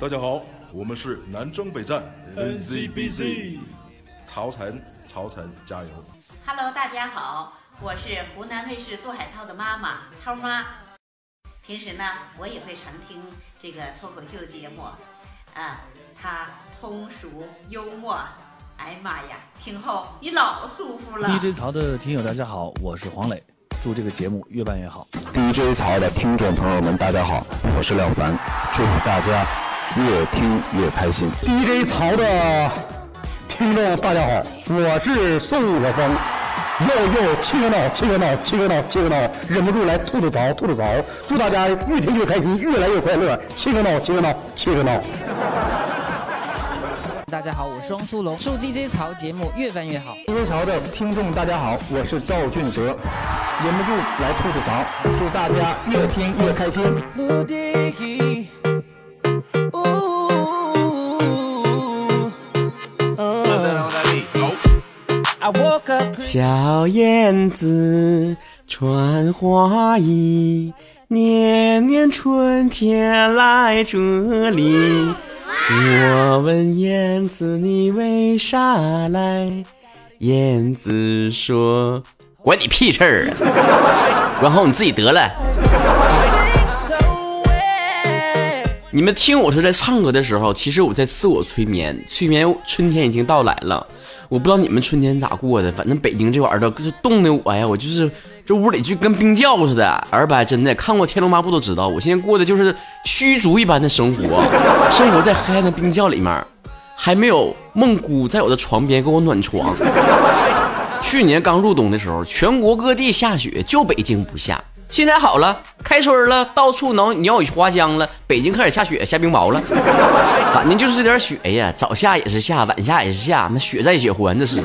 大家好，我们是南征北战 NZBC，曹晨，曹晨加油！Hello，大家好，我是湖南卫视杜海涛的妈妈涛妈。平时呢，我也会常听这个脱口秀节目，啊，他通俗幽默，哎妈呀，听后你老舒服了。DJ 曹的听友大家好，我是黄磊，祝这个节目越办越好。DJ 曹的听众朋友们大家好，我是廖凡，祝大家。越听越开心。DJ 曹的听众大家好，我是宋晓峰，又又七个闹，七个闹，七个闹，七个闹，忍不住来吐吐槽，吐吐槽。祝大家越听越开心，越来越快乐。七个闹，七个闹，七个闹。大家好，我是汪苏泷，祝 DJ 曹节目越办越好。DJ 曹的听众大家好，我是赵俊哲，忍不住来吐吐槽，祝大家越听越开心。小燕子穿花衣，年年春天来这里。我问燕子你为啥来？燕子说：管你屁事儿啊！管好你自己得了。你们听我说，在唱歌的时候，其实我在自我催眠。催眠，春天已经到来了。我不知道你们春天咋过的，反正北京这玩意儿都冻的我呀，我就是这屋里就跟冰窖似的。二白真的看过《天龙八部》都知道，我现在过的就是虚竹一般的生活，生活在黑暗的冰窖里面，还没有梦姑在我的床边给我暖床。去年刚入冬的时候，全国各地下雪，就北京不下。现在好了，开春了，到处能鸟语花香了。北京开始下雪，下冰雹了。反正就是这点雪呀，早下也是下，晚下也是下，那雪债血还，这是。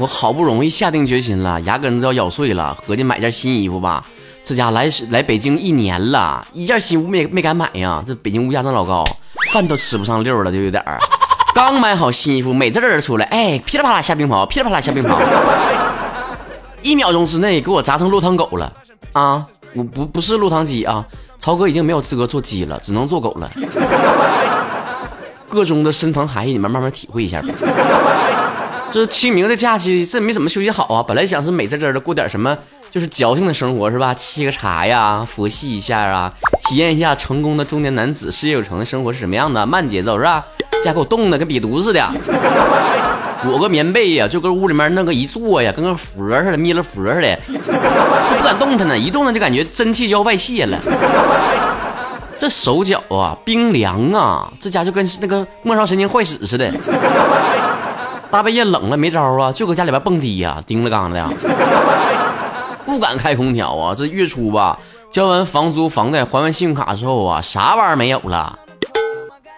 我好不容易下定决心了，牙根子要咬碎了，合计买件新衣服吧。这家来来北京一年了，一件新衣服没没敢买呀。这北京物价这么老高，饭都吃不上溜了，就有点儿。刚买好新衣服，美滋滋的出来，哎，噼里啪啦下冰雹，噼里啪啦下冰雹。一秒钟之内给我砸成落汤狗了啊！我不不是落汤鸡啊，曹哥已经没有资格做鸡了，只能做狗了。各中的深层含义，你们慢慢体会一下吧。这清明的假期，这没怎么休息好啊！本来想是美滋滋的过点什么，就是矫情的生活是吧？沏个茶呀，佛系一下啊，体验一下成功的中年男子事业有成的生活是什么样的，慢节奏是吧？家给我冻的跟瘪犊似的。裹个棉被呀，就搁屋里面那个一坐呀，跟个佛似的，弥勒佛似的，不敢动弹呢，一动弹就感觉真气就要外泄了。这手脚啊冰凉啊，这家就跟那个末梢神经坏死似的。大半夜冷了没招啊，就搁家里边蹦迪呀，叮了当的，不敢开空调啊。这月初吧，交完房租房贷，还完信用卡之后啊，啥玩意儿没有了。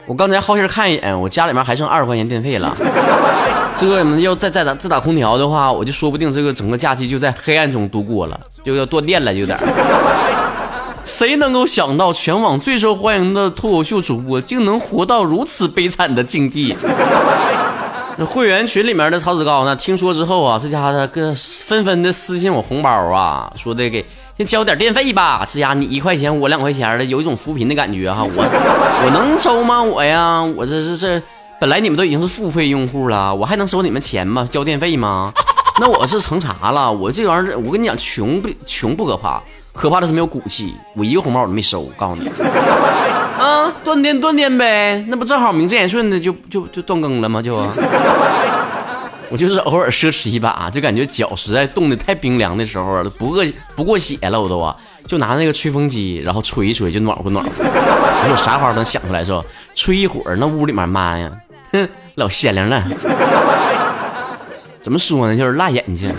我刚才好心看一眼，我家里面还剩二十块钱电费了。这要再再打再打空调的话，我就说不定这个整个假期就在黑暗中度过了，就要断电了，有点。谁能够想到全网最受欢迎的脱口秀主播竟能活到如此悲惨的境地？那会员群里面的曹子高呢？听说之后啊，这家的个纷纷的私信我红包啊，说的给先交点电费吧。这家你一块钱我两块钱的，有一种扶贫的感觉哈。我我能收吗？我呀，我这这这。本来你们都已经是付费用户了，我还能收你们钱吗？交电费吗？那我是成啥了？我这玩意儿，我跟你讲，穷不穷不可怕，可怕的是没有骨气。我一个红包我都没收，告诉你啊，断电断电呗，那不正好名正言顺的就就就断更了吗？就，我就是偶尔奢侈一把，就感觉脚实在冻得太冰凉的时候，不饿不过血了，我都啊，就拿那个吹风机，然后吹一吹就暖和暖和。我说啥法都能想出来是吧？吹一会儿，那屋里面妈呀！哼，老鲜灵了，怎么说呢？就是辣眼睛。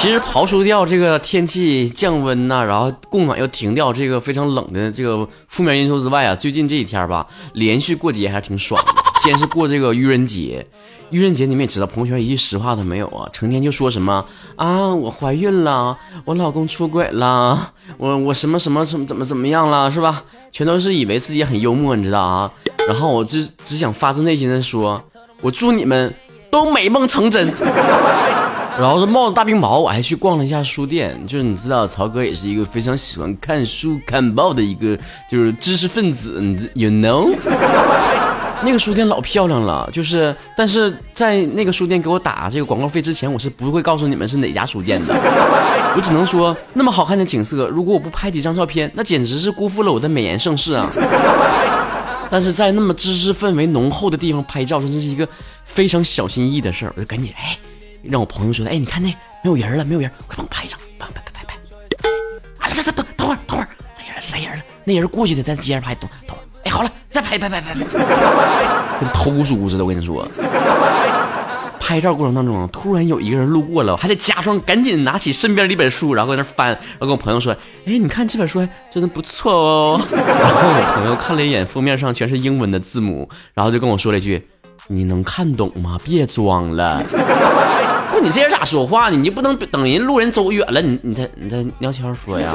其实刨除掉这个天气降温呐，然后供暖又停掉，这个非常冷的这个负面因素之外啊，最近这几天吧，连续过节还是挺爽的。先是过这个愚人节，愚人节你们也知道，朋友圈一句实话都没有啊，成天就说什么啊，我怀孕了，我老公出轨了，我我什么什么什么怎么怎么样了，是吧？全都是以为自己很幽默，你知道啊？然后我只只想发自内心的说，我祝你们都美梦成真。然后是冒着大冰雹，我还去逛了一下书店。就是你知道，曹哥也是一个非常喜欢看书、看报的一个就是知识分子，你知 you know？那个书店老漂亮了，就是但是在那个书店给我打这个广告费之前，我是不会告诉你们是哪家书店的。我只能说，那么好看的景色，如果我不拍几张照片，那简直是辜负了我的美颜盛世啊！但是在那么知识氛围浓厚的地方拍照，真是一个非常小心翼翼的事儿。我就赶紧哎，让我朋友说，哎，你看那没有人了，没有人，快帮我拍一张，拍拍拍拍拍。哎，等等等等会儿，等会儿，来人了，来人了，那人过去的，咱接着拍，等等会儿。哎，好了，再拍拍拍拍拍，跟偷书似的。我跟你说，拍照过程当中，突然有一个人路过了，我还得假装赶紧拿起身边的一本书，然后在那翻，然后跟我朋友说：“哎，你看这本书真的不错哦。”然后我朋友看了一眼封面上全是英文的字母，然后就跟我说了一句：“你能看懂吗？别装了。”不，你这人咋说话呢？你不能等人路人走远了，你你再你再悄悄说呀？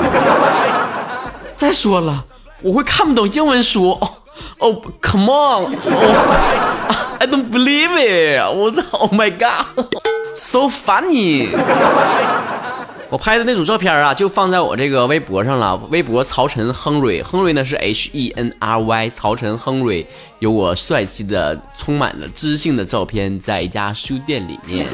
再说了。我会看不懂英文书哦哦，Come on。哦，I don't believe it，我操，Oh my God，so funny。我拍的那组照片啊，就放在我这个微博上了。微博曹晨亨瑞，亨瑞呢是 H E N R Y，曹晨亨瑞有我帅气的、充满了知性的照片，在一家书店里面。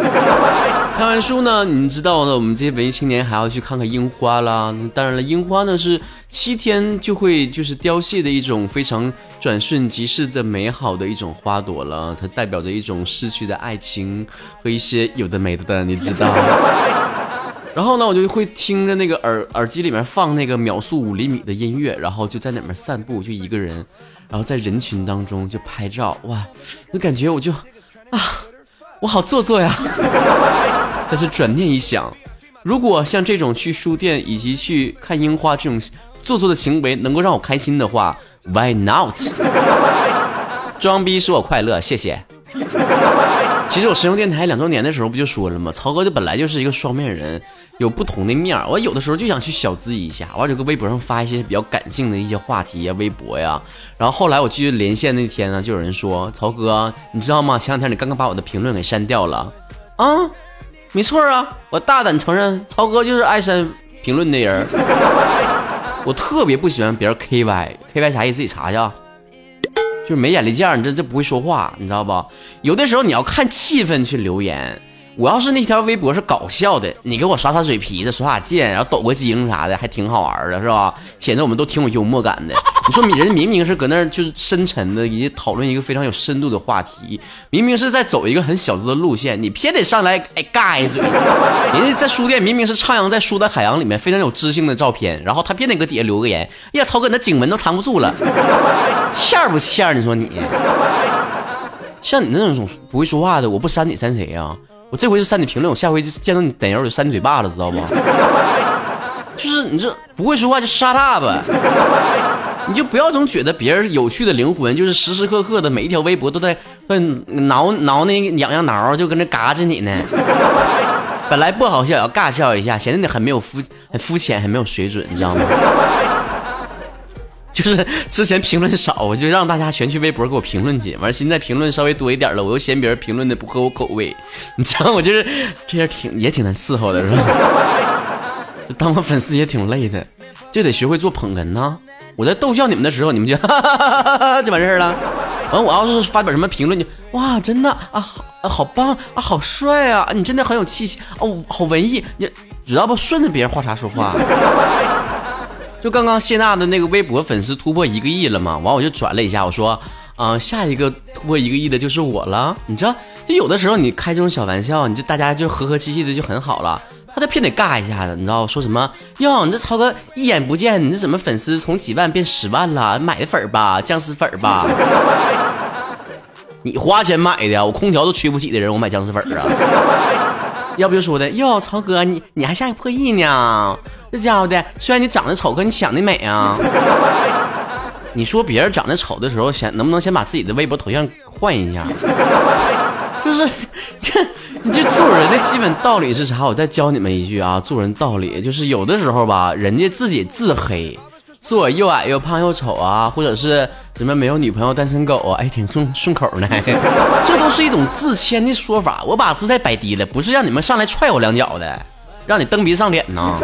看完书呢，你知道呢，我们这些文艺青年还要去看看樱花啦。当然了，樱花呢是七天就会就是凋谢的一种非常转瞬即逝的美好的一种花朵了，它代表着一种逝去的爱情和一些有的没的的，你知道。然后呢，我就会听着那个耳耳机里面放那个秒速五厘米的音乐，然后就在那边散步，就一个人，然后在人群当中就拍照，哇，那感觉我就啊，我好做作呀。但是转念一想，如果像这种去书店以及去看樱花这种做作的行为能够让我开心的话，Why not？装逼使我快乐，谢谢。其实我神游电台两周年的时候不就说了吗？曹哥就本来就是一个双面人，有不同的面儿。我有的时候就想去小资一下，完就搁微博上发一些比较感性的一些话题呀，微博呀。然后后来我继续连线那天呢，就有人说：“曹哥，你知道吗？前两天你刚刚把我的评论给删掉了。”啊，没错啊，我大胆承认，曹哥就是爱删评论的人。我特别不喜欢别人 K Y，K Y 啥意思？自己查去。就是没眼力见儿，你这这不会说话，你知道不？有的时候你要看气氛去留言。我要是那条微博是搞笑的，你给我耍耍嘴皮子，耍耍剑，然后抖个精啥的，还挺好玩的，是吧？显得我们都挺有幽默感的。你说人明明是搁那儿就深沉的，以及讨论一个非常有深度的话题，明明是在走一个很小资的路线，你偏得上来哎尬一嘴。人家在书店明明是徜徉在书的海洋里面，非常有知性的照片，然后他偏得搁底下留个言，哎呀，曹哥你那颈纹都藏不住了，欠不欠？你说你，像你那种不会说话的，我不删你删谁呀？我这回是删你评论，我下回就见到你点油我就扇你嘴巴子，知道不？就是你这不会说话就 shut up，你就不要总觉得别人有趣的灵魂就是时时刻刻的每一条微博都在在挠挠那痒痒挠，就跟那嘎着你呢。本来不好笑，要尬笑一下，显得你很没有肤很肤浅，很没有水准，你知道吗？就是之前评论少，我就让大家全去微博给我评论去。完，现在评论稍微多一点了，我又嫌别人评论的不合我口味。你知道，我就是这样，挺也挺难伺候的，是吧？当我粉丝也挺累的，就得学会做捧哏呢。我在逗笑你们的时候，你们就 哈哈哈哈就完事儿了。完，我要是发表什么评论，就哇，真的啊，好啊，好棒啊，好帅啊，你真的很有气息哦，好文艺，你知道不？顺着别人话茬说话。就刚刚谢娜的那个微博粉丝突破一个亿了嘛，完我就转了一下，我说，啊，下一个突破一个亿的就是我了。你知道，就有的时候你开这种小玩笑，你就大家就和和气气的就很好了。他就偏得尬一下子，你知道说什么？哟，你这超哥一眼不见，你这怎么粉丝从几万变十万了？买的粉儿吧，僵尸粉儿吧？你花钱买的，我空调都吹不起的人，我买僵尸粉儿啊？要不就说的，哟，曹哥，你你还下一破亿呢？这家伙的，虽然你长得丑，可你想的美啊！你说别人长得丑的时候，先能不能先把自己的微博头像换一下？就是这，你这做人的基本道理是啥？我再教你们一句啊，做人道理就是有的时候吧，人家自己自黑，说我又矮又胖又丑啊，或者是什么没有女朋友单身狗啊，哎，挺顺顺口呢。这都是一种自谦的说法。我把姿态摆低了，不是让你们上来踹我两脚的，让你蹬鼻上脸呢。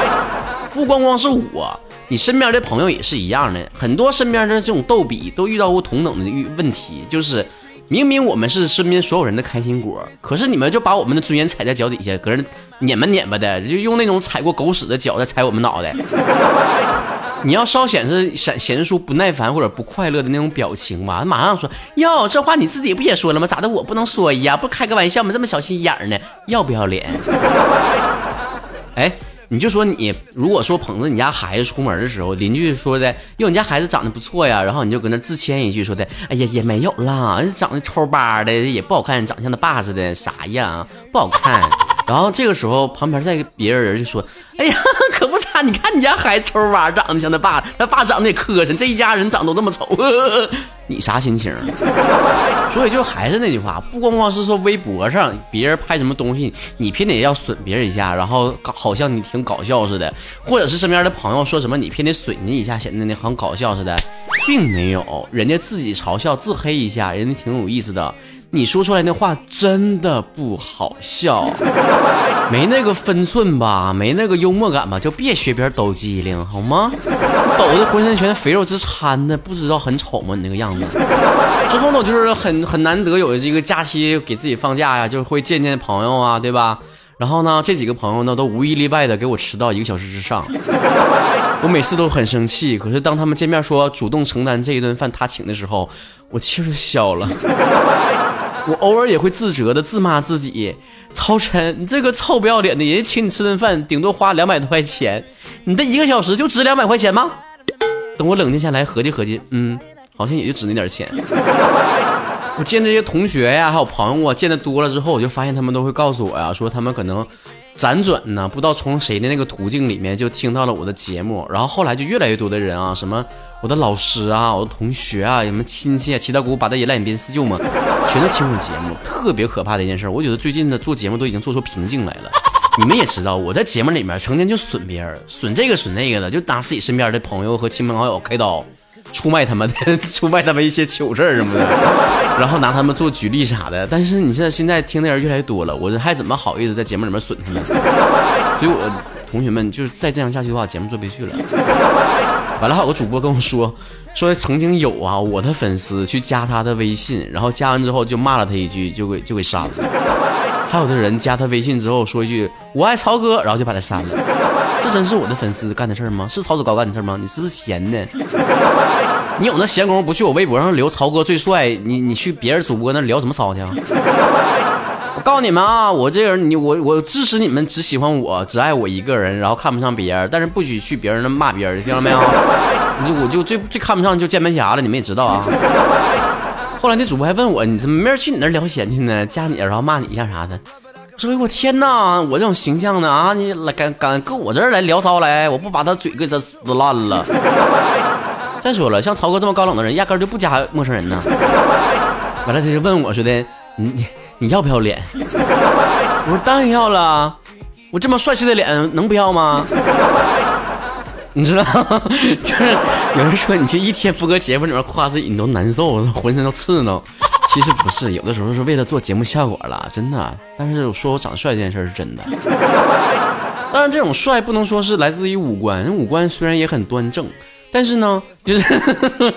不光光是我，你身边的朋友也是一样的。很多身边的这种逗比都遇到过同等的遇问题，就是明明我们是身边所有人的开心果，可是你们就把我们的尊严踩在脚底下，搁这碾吧碾吧的，就用那种踩过狗屎的脚在踩我们脑袋。你要稍显示显显示出不耐烦或者不快乐的那种表情吧，马上说：“哟，这话你自己不也说了吗？咋的我不能说呀？不开个玩笑吗？这么小心眼儿呢？要不要脸？” 哎，你就说你如果说捧着你家孩子出门的时候，邻居说的哟，你家孩子长得不错呀，然后你就搁那自谦一句说的：“哎呀，也没有啦，长得抽巴的也不好看，长像他爸似的，啥样不好看。”然后这个时候，旁边再别人人就说：“哎呀，可不咋，你看你家孩子抽娃长得像他爸，他爸长得也磕碜，这一家人长得都那么丑，你啥心情？”所以就还是那句话，不光光是说微博上别人拍什么东西，你偏得要损别人一下，然后好像你挺搞笑似的，或者是身边的朋友说什么，你偏得损人一下，显得你很搞笑似的，并没有，人家自己嘲笑自黑一下，人家挺有意思的。你说出来那话真的不好笑，没那个分寸吧，没那个幽默感吧，就别学别人抖机灵好吗？抖的浑身全肥肉之掺的，不知道很丑吗？你那个样子。之后呢，就是很很难得有这个假期给自己放假呀，就会见见朋友啊，对吧？然后呢，这几个朋友呢，都无一例外的给我迟到一个小时之上，我每次都很生气。可是当他们见面说主动承担这一顿饭他请的时候，我气儿消了。我偶尔也会自责的自骂自己，超晨，你这个臭不要脸的，人家请你吃顿饭，顶多花两百多块钱，你这一个小时就值两百块钱吗？等我冷静下来合计合计，嗯，好像也就值那点钱。我见这些同学呀，还有朋友啊，见的多了之后，我就发现他们都会告诉我呀，说他们可能。辗转呢，不知道从谁的那个途径里面就听到了我的节目，然后后来就越来越多的人啊，什么我的老师啊，我的同学啊，什么亲戚啊，七大姑八大姨、赖眼边四舅嘛，全都听我节目。特别可怕的一件事，我觉得最近的做节目都已经做出瓶颈来了。你们也知道，我在节目里面成天就损别人，损这个损那个的，就拿自己身边的朋友和亲朋好友开刀。出卖他们，出卖他们一些糗事儿什么的，然后拿他们做举例啥的。但是你现在现在听的人越来越多了，我这还怎么好意思在节目里面损他们？所以，我同学们就是再这样下去的话，节目做不下去了。完了，还有个主播跟我说，说曾经有啊，我的粉丝去加他的微信，然后加完之后就骂了他一句，就给就给删了。还有的人加他微信之后说一句“我爱曹哥”，然后就把他删了。这真是我的粉丝干的事儿吗？是曹子高干的事儿吗？你是不是闲的？你有那闲工夫不去我微博上留曹哥最帅？你你去别人主播那聊什么骚去？我告诉你们啊，我这人，你我我支持你们，只喜欢我，只爱我一个人，然后看不上别人，但是不许去别人那骂别人，听到没有？你就我就最最看不上就键盘侠了，你们也知道啊。后来那主播还问我，你怎么没人去你那聊闲去呢？加你然后骂你一下啥的。我说我天哪，我这种形象呢啊，你来敢敢搁我这儿来聊骚来，我不把他嘴给他撕烂了。再说了，像曹哥这么高冷的人，压根就不加陌生人呢。完了他就问我说的，你你你要不要脸？我说当然要了，我这么帅气的脸能不要吗？你知道，就是有人说你这一天不搁节目里面夸自己，你都难受，浑身都刺挠。其实不是，有的时候是为了做节目效果了，真的。但是说我长得帅这件事是真的。当然，这种帅不能说是来自于五官，五官虽然也很端正，但是呢，就是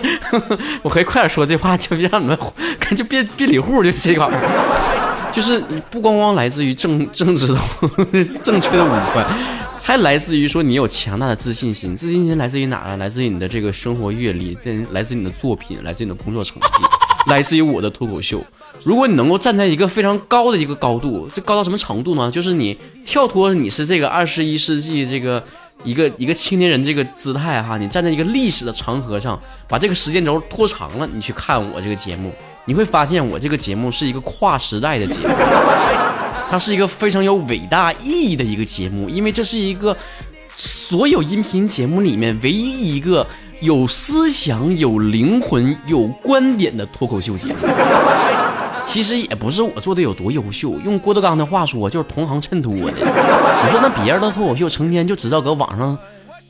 我可以快点说这话，就让你们感觉别别理户就这块就是不光光来自于正 正直的正确的五官。还来自于说你有强大的自信心，自信心来自于哪呢？来自于你的这个生活阅历，来自你的作品，来自你的工作成绩，来自于我的脱口秀。如果你能够站在一个非常高的一个高度，这高到什么程度呢？就是你跳脱你是这个二十一世纪这个一个一个青年人这个姿态哈，你站在一个历史的长河上，把这个时间轴拖长了，你去看我这个节目，你会发现我这个节目是一个跨时代的节目。它是一个非常有伟大意义的一个节目，因为这是一个所有音频节目里面唯一一个有思想、有灵魂、有观点的脱口秀节目。其实也不是我做的有多优秀，用郭德纲的话说，就是同行衬托的。你说那别人的脱口秀成天就知道搁网上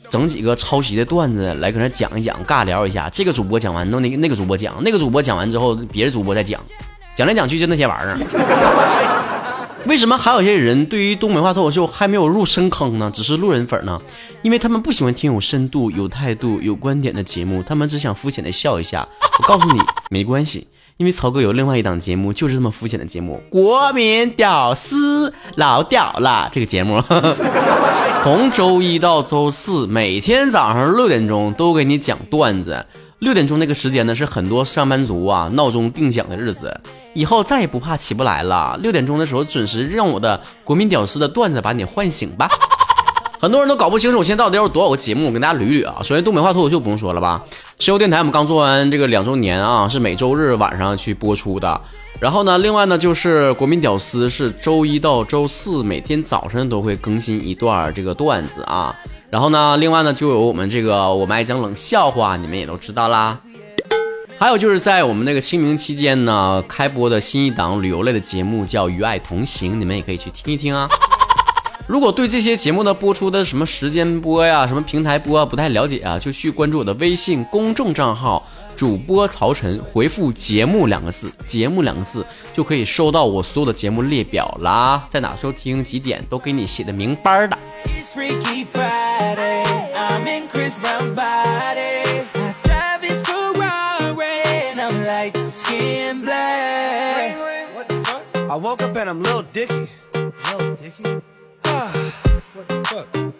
整几个抄袭的段子来搁那讲一讲，尬聊一下。这个主播讲完，弄那个那个主播讲，那个主播讲完之后，别的主播再讲，讲来讲去就那些玩意儿。为什么还有些人对于东北话脱口秀还没有入深坑呢？只是路人粉呢？因为他们不喜欢听有深度、有态度、有观点的节目，他们只想肤浅的笑一下。我告诉你，没关系。因为曹哥有另外一档节目，就是这么肤浅的节目，《国民屌丝老屌了》这个节目，从周一到周四，每天早上六点钟都给你讲段子。六点钟那个时间呢，是很多上班族啊闹钟定响的日子，以后再也不怕起不来了。六点钟的时候准时让我的国民屌丝的段子把你唤醒吧。很多人都搞不清楚我现在到底有多少个节目，我跟大家捋捋啊。首先，东北话脱口秀不用说了吧，石油电台我们刚做完这个两周年啊，是每周日晚上去播出的。然后呢，另外呢就是国民屌丝是周一到周四每天早上都会更新一段这个段子啊。然后呢，另外呢就有我们这个我们爱讲冷笑话，你们也都知道啦。还有就是在我们那个清明期间呢开播的新一档旅游类的节目叫《与爱同行》，你们也可以去听一听啊。如果对这些节目的播出的什么时间播呀、什么平台播不太了解啊，就去关注我的微信公众账号“主播曹晨”，回复“节目”两个字，“节目”两个字就可以收到我所有的节目列表啦，在哪收听、几点都给你写的明白的。what the fuck?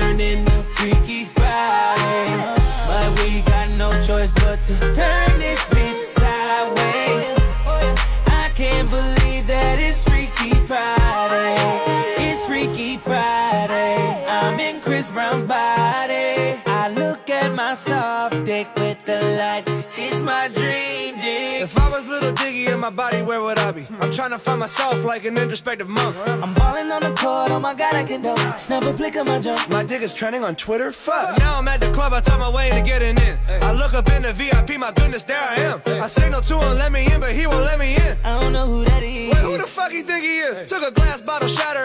turned into Freaky Friday. But we got no choice but to turn this bitch sideways. I can't believe that it's Freaky Friday. It's Freaky Friday. I'm in Chris Brown's body. I look at my soft dick with the light. It's my dream my body, where would I be? I'm trying to find myself like an introspective monk. I'm balling on the court, oh my god, I can do Snap a flick of my jump. My dick is trending on Twitter. Fuck. Now I'm at the club, I talk my way into getting in. I look up in the VIP, my goodness, there I am. I signal to him, let me in, but he won't let me in. I don't know who that is. Wait, who the fuck you think he is? Took a glass bottle, shatter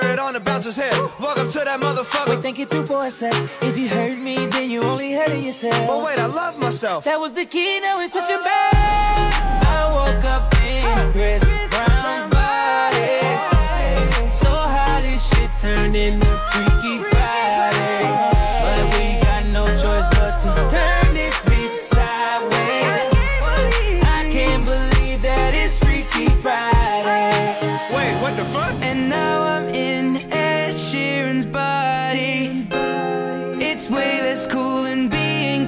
motherfucker. Wait, think it through for a sec. If you hurt me, then you only hurting yourself. But wait, I love myself. That was the key, now it's switching back. I woke up in ah, Chris Brown's body. So how this shit turned into Freaky Friday. But we got no choice but to turn this bitch sideways. I can't believe that it's Freaky Friday. Wait, what the fuck? And now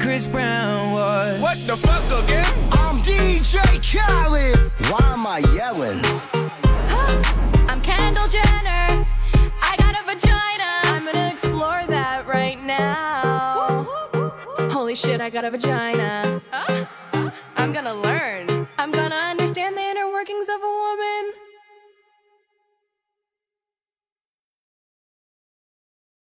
Chris Brown was. What the fuck again? I'm DJ Khaled. Why am I yelling? I'm Kendall Jenner. I got a vagina. I'm gonna explore that right now. Holy shit, I got a vagina. I'm gonna learn. I'm gonna